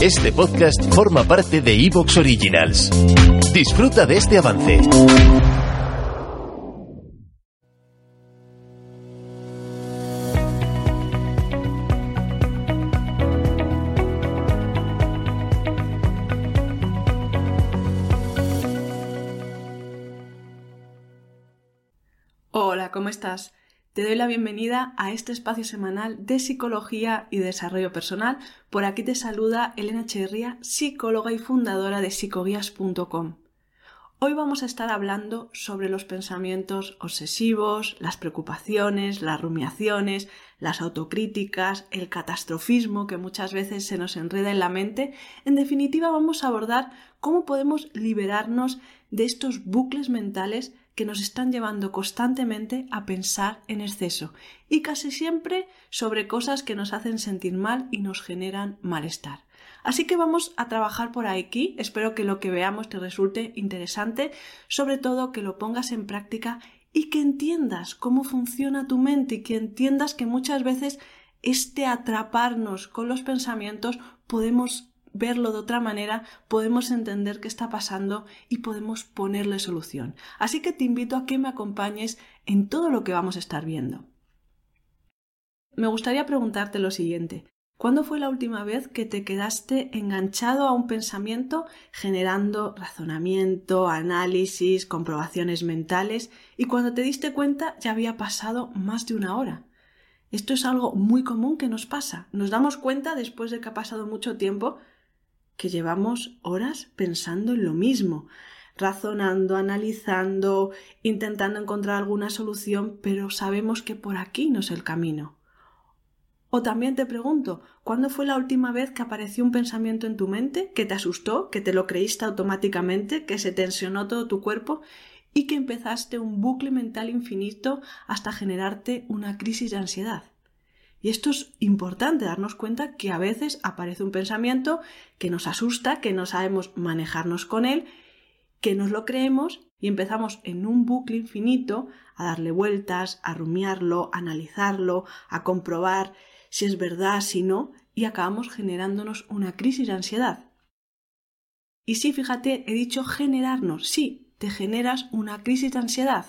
Este podcast forma parte de Evox Originals. Disfruta de este avance. Hola, ¿cómo estás? Te doy la bienvenida a este espacio semanal de psicología y desarrollo personal. Por aquí te saluda Elena Echeverría, psicóloga y fundadora de psicoguías.com. Hoy vamos a estar hablando sobre los pensamientos obsesivos, las preocupaciones, las rumiaciones, las autocríticas, el catastrofismo que muchas veces se nos enreda en la mente. En definitiva, vamos a abordar cómo podemos liberarnos de estos bucles mentales que nos están llevando constantemente a pensar en exceso y casi siempre sobre cosas que nos hacen sentir mal y nos generan malestar. Así que vamos a trabajar por aquí, espero que lo que veamos te resulte interesante, sobre todo que lo pongas en práctica y que entiendas cómo funciona tu mente y que entiendas que muchas veces este atraparnos con los pensamientos podemos verlo de otra manera, podemos entender qué está pasando y podemos ponerle solución. Así que te invito a que me acompañes en todo lo que vamos a estar viendo. Me gustaría preguntarte lo siguiente. ¿Cuándo fue la última vez que te quedaste enganchado a un pensamiento generando razonamiento, análisis, comprobaciones mentales y cuando te diste cuenta ya había pasado más de una hora? Esto es algo muy común que nos pasa. Nos damos cuenta después de que ha pasado mucho tiempo que llevamos horas pensando en lo mismo, razonando, analizando, intentando encontrar alguna solución, pero sabemos que por aquí no es el camino. O también te pregunto, ¿cuándo fue la última vez que apareció un pensamiento en tu mente que te asustó, que te lo creíste automáticamente, que se tensionó todo tu cuerpo y que empezaste un bucle mental infinito hasta generarte una crisis de ansiedad? Y esto es importante, darnos cuenta que a veces aparece un pensamiento que nos asusta, que no sabemos manejarnos con él, que nos lo creemos y empezamos en un bucle infinito a darle vueltas, a rumiarlo, a analizarlo, a comprobar si es verdad, si no, y acabamos generándonos una crisis de ansiedad. Y sí, fíjate, he dicho generarnos, sí, te generas una crisis de ansiedad.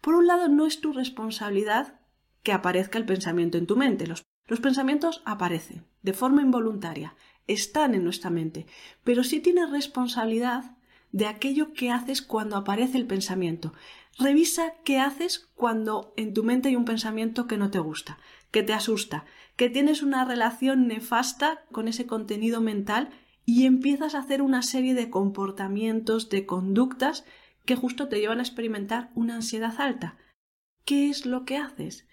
Por un lado, no es tu responsabilidad que aparezca el pensamiento en tu mente. Los, pensamientos aparecen de forma involuntaria, están en nuestra mente, pero sí tienes responsabilidad de aquello que haces cuando aparece el pensamiento. Revisa qué haces cuando en tu mente hay un pensamiento que no te gusta, que te asusta, que tienes una relación nefasta con ese contenido mental y empiezas a hacer una serie de comportamientos, de conductas que justo te llevan a experimentar una ansiedad alta. ¿Qué es lo que haces?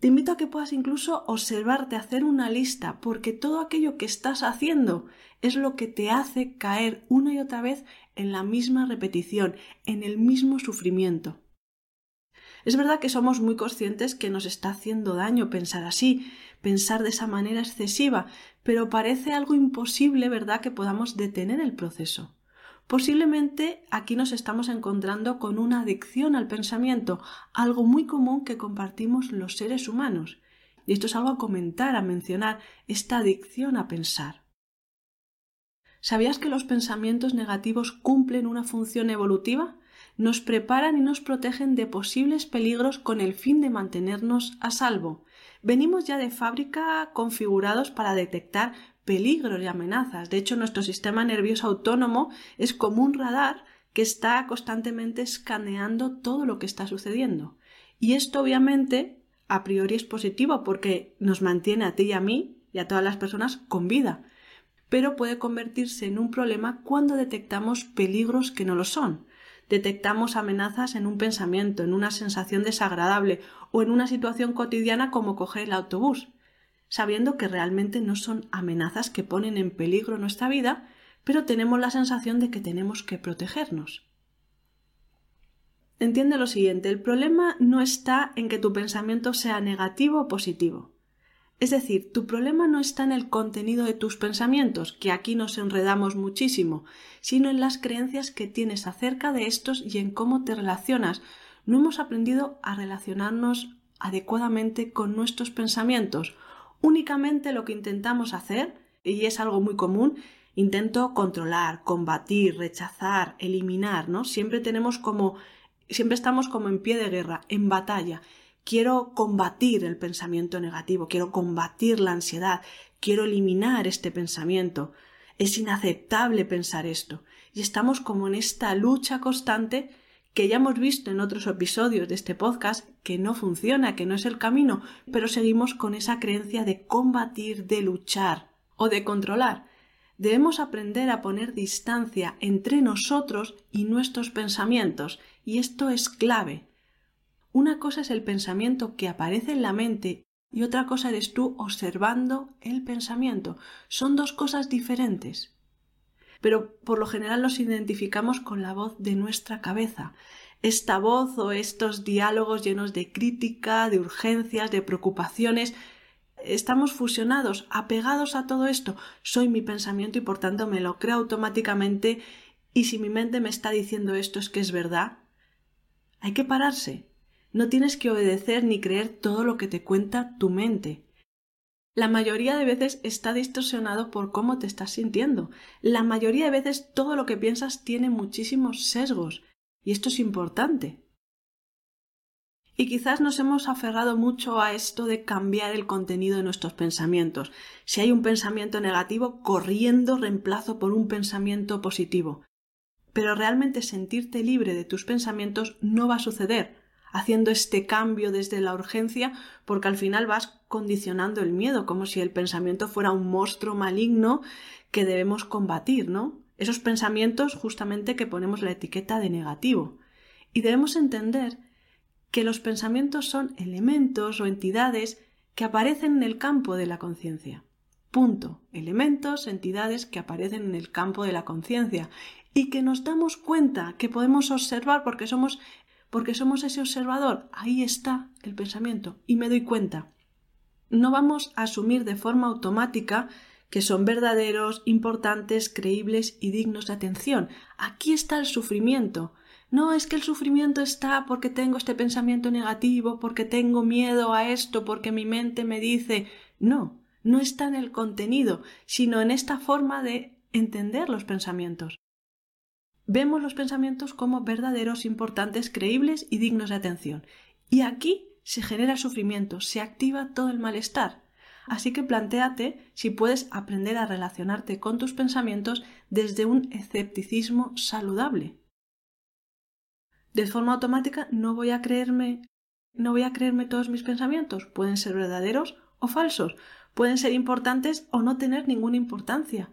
Te invito a que puedas incluso observarte, hacer una lista, porque todo aquello que estás haciendo es lo que te hace caer una y otra vez en la misma repetición, en el mismo sufrimiento. Es verdad que somos muy conscientes que nos está haciendo daño pensar así, pensar de esa manera excesiva, pero parece algo imposible, ¿verdad?, que podamos detener el proceso. Posiblemente aquí nos estamos encontrando con una adicción al pensamiento, algo muy común que compartimos los seres humanos. Y esto es algo a comentar, a mencionar, esta adicción a pensar. ¿Sabías que los pensamientos negativos cumplen una función evolutiva? Nos preparan y nos protegen de posibles peligros con el fin de mantenernos a salvo. Venimos ya de fábrica configurados para detectar peligros y amenazas. De hecho, nuestro sistema nervioso autónomo es como un radar que está constantemente escaneando todo lo que está sucediendo. Y esto obviamente a priori es positivo porque nos mantiene a ti y a mí y a todas las personas con vida. Pero puede convertirse en un problema cuando detectamos peligros que no lo son. Detectamos amenazas en un pensamiento, en una sensación desagradable o en una situación cotidiana como coger el autobús. Sabiendo que realmente no son amenazas que ponen en peligro nuestra vida, pero tenemos la sensación de que tenemos que protegernos. Entiende lo siguiente, el problema no está en que tu pensamiento sea negativo o positivo. Es decir, tu problema no está en el contenido de tus pensamientos, que aquí nos enredamos muchísimo, sino en las creencias que tienes acerca de estos y en cómo te relacionas. No hemos aprendido a relacionarnos adecuadamente con nuestros pensamientos. Únicamente lo que intentamos hacer, y es algo muy común, intento controlar, combatir, rechazar, eliminar, ¿no? Siempre tenemos como siempre estamos como en pie de guerra, en batalla. Quiero combatir el pensamiento negativo, quiero combatir la ansiedad, quiero eliminar este pensamiento. Es inaceptable pensar esto. Y estamos como en esta lucha constante que ya hemos visto en otros episodios de este podcast que no funciona, que no es el camino, pero seguimos con esa creencia de combatir, de luchar o de controlar. Debemos aprender a poner distancia entre nosotros y nuestros pensamientos, y esto es clave. Una cosa es el pensamiento que aparece en la mente y otra cosa eres tú observando el pensamiento. Son dos cosas diferentes. Pero por lo general nos identificamos con la voz de nuestra cabeza. Esta voz o estos diálogos llenos de crítica, de urgencias, de preocupaciones, estamos fusionados, apegados a todo esto. Soy mi pensamiento y por tanto me lo creo automáticamente y si mi mente me está diciendo esto es que es verdad. Hay que pararse. No tienes que obedecer ni creer todo lo que te cuenta tu mente. La mayoría de veces está distorsionado por cómo te estás sintiendo. La mayoría de veces todo lo que piensas tiene muchísimos sesgos. Y esto es importante. Y quizás nos hemos aferrado mucho a esto de cambiar el contenido de nuestros pensamientos. Si hay un pensamiento negativo, corriendo reemplazo por un pensamiento positivo. Pero realmente sentirte libre de tus pensamientos no va a suceder haciendo este cambio desde la urgencia, porque al final vas condicionando el miedo, como si el pensamiento fuera un monstruo maligno que debemos combatir, ¿no? Esos pensamientos justamente que ponemos la etiqueta de negativo. Y debemos entender que los pensamientos son elementos o entidades que aparecen en el campo de la conciencia. Punto. Elementos, entidades que aparecen en el campo de la conciencia y que nos damos cuenta que podemos observar porque somos porque somos ese observador. Ahí está el pensamiento y me doy cuenta. No vamos a asumir de forma automática que son verdaderos, importantes, creíbles y dignos de atención. Aquí está el sufrimiento. No es que el sufrimiento está porque tengo este pensamiento negativo, porque tengo miedo a esto, porque mi mente me dice. No, no está en el contenido, sino en esta forma de entender los pensamientos. Vemos los pensamientos como verdaderos, importantes, creíbles y dignos de atención. Y aquí se genera sufrimiento, se activa todo el malestar. Así que plantéate si puedes aprender a relacionarte con tus pensamientos desde un escepticismo saludable de forma automática no voy a creerme no voy a creerme todos mis pensamientos. Pueden ser verdaderos o falsos, pueden ser importantes o no tener ninguna importancia.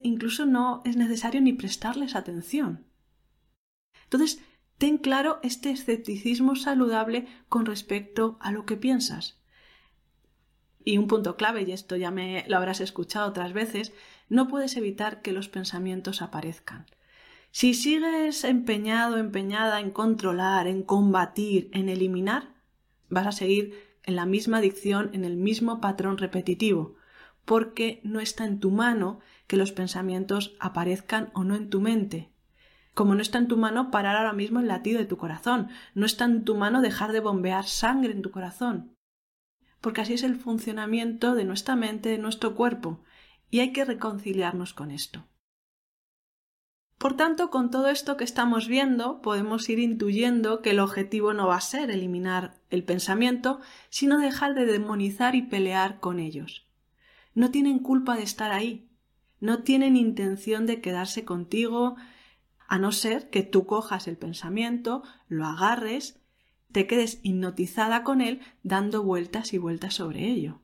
Incluso no es necesario ni prestarles atención. Entonces, ten claro este escepticismo saludable con respecto a lo que piensas. Y un punto clave, y esto ya me lo habrás escuchado otras veces, no puedes evitar que los pensamientos aparezcan. Si sigues empeñado, empeñada en controlar, en combatir, en eliminar, vas a seguir en la misma adicción, en el mismo patrón repetitivo, porque no está en tu mano que los pensamientos aparezcan o no en tu mente. Como no está en tu mano parar ahora mismo el latido de tu corazón, no está en tu mano dejar de bombear sangre en tu corazón. Porque así es el funcionamiento de nuestra mente, de nuestro cuerpo, y hay que reconciliarnos con esto. Por tanto, con todo esto que estamos viendo, podemos ir intuyendo que el objetivo no va a ser eliminar el pensamiento, sino dejar de demonizar y pelear con ellos. No tienen culpa de estar ahí, no tienen intención de quedarse contigo, a no ser que tú cojas el pensamiento, lo agarres, te quedes hipnotizada con él dando vueltas y vueltas sobre ello.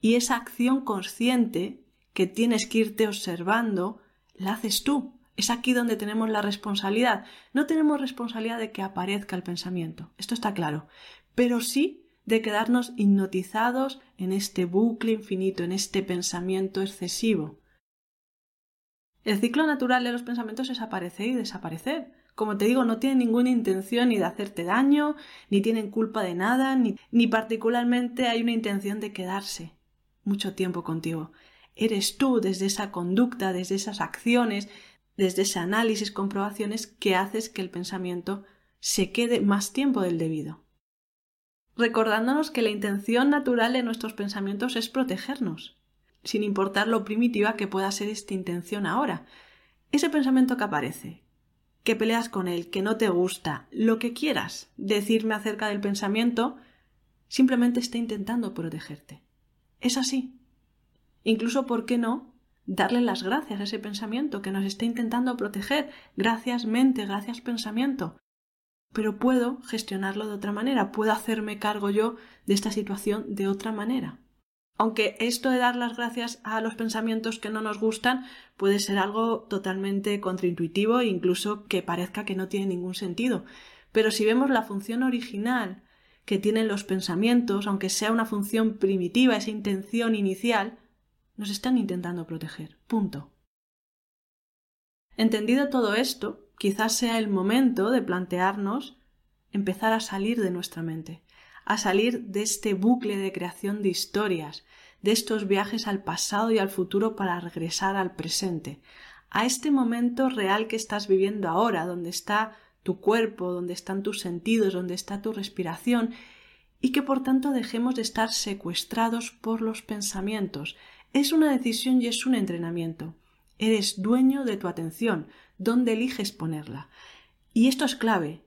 Y esa acción consciente que tienes que irte observando, la haces tú, es aquí donde tenemos la responsabilidad. No tenemos responsabilidad de que aparezca el pensamiento, esto está claro, pero sí de quedarnos hipnotizados en este bucle infinito, en este pensamiento excesivo. El ciclo natural de los pensamientos es aparecer y desaparecer. Como te digo, no tienen ninguna intención ni de hacerte daño, ni tienen culpa de nada, ni, ni particularmente hay una intención de quedarse mucho tiempo contigo. Eres tú desde esa conducta, desde esas acciones, desde ese análisis, comprobaciones que haces que el pensamiento se quede más tiempo del debido. Recordándonos que la intención natural de nuestros pensamientos es protegernos, sin importar lo primitiva que pueda ser esta intención ahora. Ese pensamiento que aparece, que peleas con él, que no te gusta, lo que quieras decirme acerca del pensamiento, simplemente está intentando protegerte. Es así. Incluso, ¿por qué no? Darle las gracias a ese pensamiento que nos está intentando proteger. Gracias mente, gracias pensamiento. Pero puedo gestionarlo de otra manera, puedo hacerme cargo yo de esta situación de otra manera. Aunque esto de dar las gracias a los pensamientos que no nos gustan puede ser algo totalmente contraintuitivo e incluso que parezca que no tiene ningún sentido. Pero si vemos la función original que tienen los pensamientos, aunque sea una función primitiva, esa intención inicial, nos están intentando proteger. Punto. Entendido todo esto, quizás sea el momento de plantearnos empezar a salir de nuestra mente, a salir de este bucle de creación de historias, de estos viajes al pasado y al futuro para regresar al presente, a este momento real que estás viviendo ahora, donde está tu cuerpo, donde están tus sentidos, donde está tu respiración, y que por tanto dejemos de estar secuestrados por los pensamientos. Es una decisión y es un entrenamiento. Eres dueño de tu atención, dónde eliges ponerla. Y esto es clave.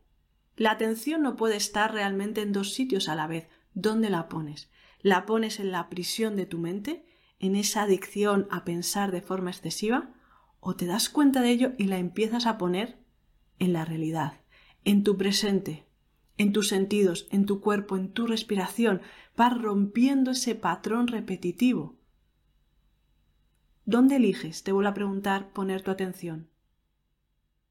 La atención no puede estar realmente en dos sitios a la vez. ¿Dónde la pones? ¿La pones en la prisión de tu mente? ¿En esa adicción a pensar de forma excesiva? ¿O te das cuenta de ello y la empiezas a poner en la realidad, en tu presente, en tus sentidos, en tu cuerpo, en tu respiración? Vas rompiendo ese patrón repetitivo. ¿Dónde eliges, te vuelvo a preguntar, poner tu atención?